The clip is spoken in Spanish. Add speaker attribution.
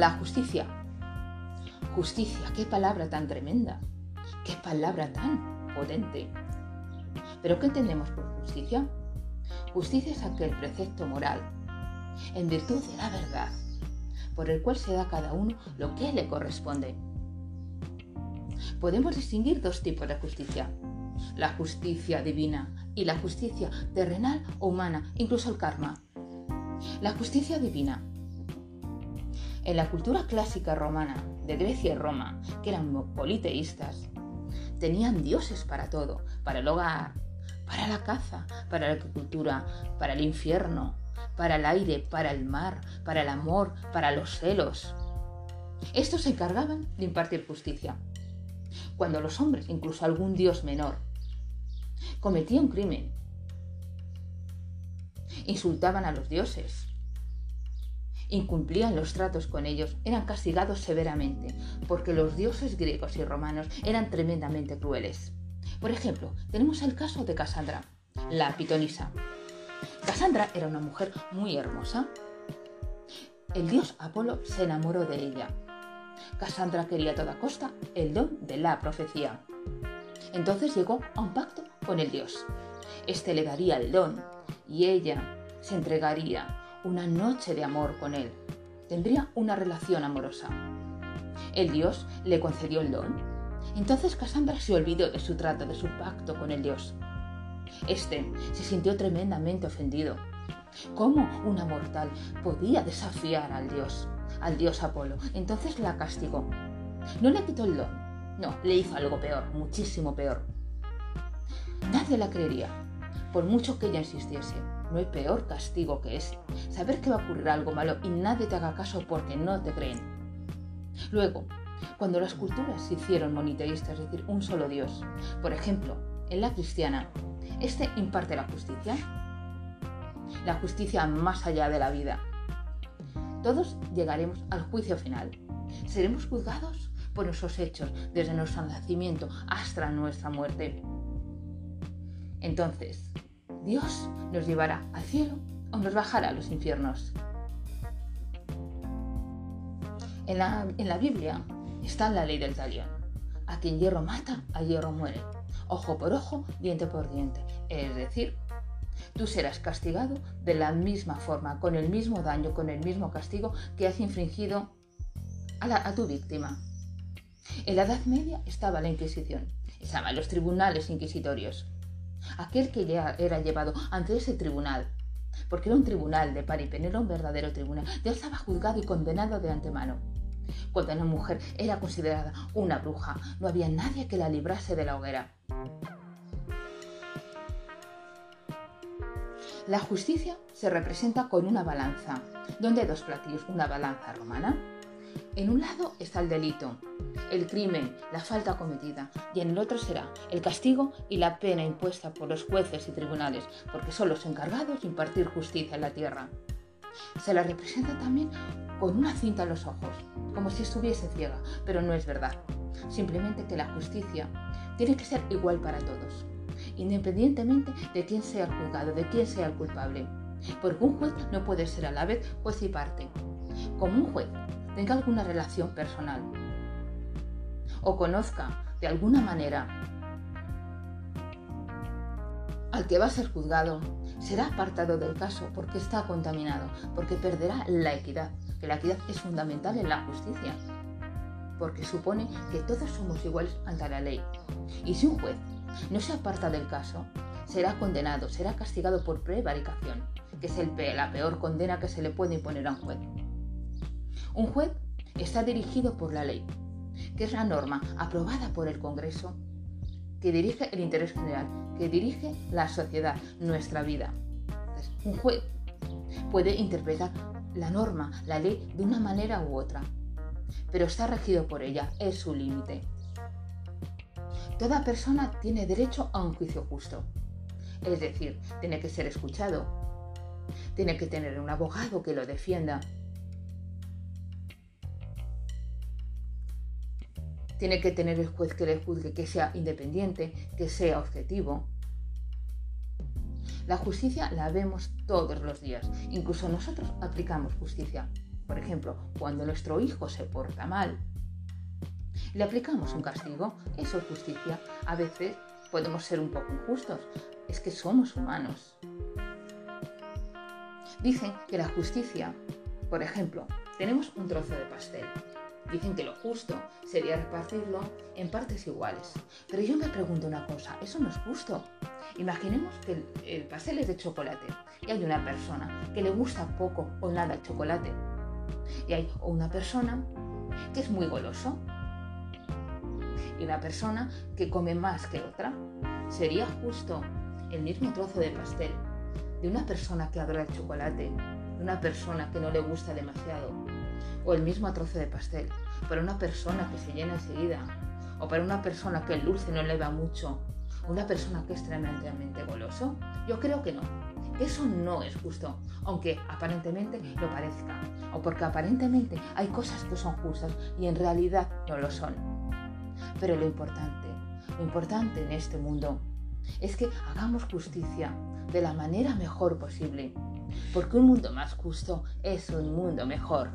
Speaker 1: La justicia. Justicia, qué palabra tan tremenda, qué palabra tan potente. ¿Pero qué entendemos por justicia? Justicia es aquel precepto moral, en virtud de la verdad, por el cual se da a cada uno lo que le corresponde. Podemos distinguir dos tipos de justicia, la justicia divina y la justicia terrenal o humana, incluso el karma. La justicia divina. En la cultura clásica romana de Grecia y Roma, que eran politeístas, tenían dioses para todo, para el hogar, para la caza, para la agricultura, para el infierno, para el aire, para el mar, para el amor, para los celos. Estos se encargaban de impartir justicia. Cuando los hombres, incluso algún dios menor, cometían un crimen, insultaban a los dioses, incumplían los tratos con ellos, eran castigados severamente, porque los dioses griegos y romanos eran tremendamente crueles. Por ejemplo, tenemos el caso de Cassandra, la pitonisa. Cassandra era una mujer muy hermosa. El dios Apolo se enamoró de ella. Cassandra quería a toda costa el don de la profecía. Entonces llegó a un pacto con el dios. Este le daría el don y ella se entregaría una noche de amor con él. Tendría una relación amorosa. El dios le concedió el don. Entonces Cassandra se olvidó de su trato, de su pacto con el dios. Este se sintió tremendamente ofendido. ¿Cómo una mortal podía desafiar al dios, al dios Apolo? Entonces la castigó. No le quitó el don, no, le hizo algo peor, muchísimo peor. Nadie la creería, por mucho que ella insistiese. No hay peor castigo que ese. Saber que va a ocurrir algo malo y nadie te haga caso porque no te creen. Luego, cuando las culturas se hicieron moniteístas, es decir, un solo Dios, por ejemplo, en la cristiana, este imparte la justicia, la justicia más allá de la vida. Todos llegaremos al juicio final. Seremos juzgados por nuestros hechos desde nuestro nacimiento hasta nuestra muerte. Entonces, Dios nos llevará al cielo o nos bajará a los infiernos. En la, Biblia está la ley del talión. A quien hierro mata, a hierro muere. Ojo por ojo, diente por diente. Es decir, tú serás castigado de la misma forma, con el mismo daño, con el mismo castigo que has infringido a, a tu víctima. En la Edad Media estaba la Inquisición, estaban los tribunales inquisitorios aquel que ya era llevado ante ese tribunal, porque era un tribunal de Paripen, era un verdadero tribunal, ya estaba juzgado y condenado de antemano. Cuando una mujer era considerada una bruja, no había nadie que la librase de la hoguera. La justicia se representa con una balanza, donde hay dos platillos, una balanza romana en un lado está el delito, el crimen, la falta cometida, y en el otro será el castigo y la pena impuesta por los jueces y tribunales, porque son los encargados de impartir justicia en la tierra. Se la representa también con una cinta en los ojos, como si estuviese ciega, pero no es verdad. Simplemente que la justicia tiene que ser igual para todos, independientemente de quién sea el juzgado, de quién sea el culpable. Porque un juez no puede ser a la vez juez y parte. Como un juez tenga alguna relación personal o conozca de alguna manera al que va a ser juzgado, será apartado del caso porque está contaminado, porque perderá la equidad, que la equidad es fundamental en la justicia, porque supone que todos somos iguales ante la ley. Y si un juez no se aparta del caso, será condenado, será castigado por prevaricación, que es la peor condena que se le puede imponer a un juez. Un juez está dirigido por la ley, que es la norma aprobada por el Congreso que dirige el interés general, que dirige la sociedad, nuestra vida. un juez puede interpretar la norma, la ley, de una manera u otra, pero está regido por ella, es su límite. Toda persona tiene derecho a un juicio justo, es decir, tiene que ser escuchado, tiene que tener un abogado que lo defienda, Tiene que tener el juez que le juzgue que sea independiente, que sea objetivo. La justicia la vemos todos los días. Incluso nosotros aplicamos justicia. Por ejemplo, cuando nuestro hijo se porta mal, le aplicamos un castigo, eso es justicia. A veces podemos ser un poco injustos, es que somos humanos. Dicen que la justicia, por ejemplo, tenemos un trozo de pastel. Dicen que lo justo sería repartirlo en partes iguales. Pero yo me pregunto una cosa, eso no es justo. Imaginemos que el, pastel es de chocolate y hay una persona que le gusta poco o nada el chocolate. Y hay una persona que es muy goloso y una persona que come más que otra. Sería justo el mismo trozo de pastel de una persona que adora el chocolate, de una persona que no le gusta demasiado, o el mismo trozo de pastel para una persona que se llena enseguida, o para una persona que el dulce no le va mucho, una persona que es tremendamente goloso? Yo creo que no. Eso no es justo, aunque aparentemente lo parezca, o porque aparentemente hay cosas que son justas y en realidad no lo son. Pero lo importante, lo importante en este mundo es que hagamos justicia de la manera mejor posible, porque un mundo más justo es un mundo mejor.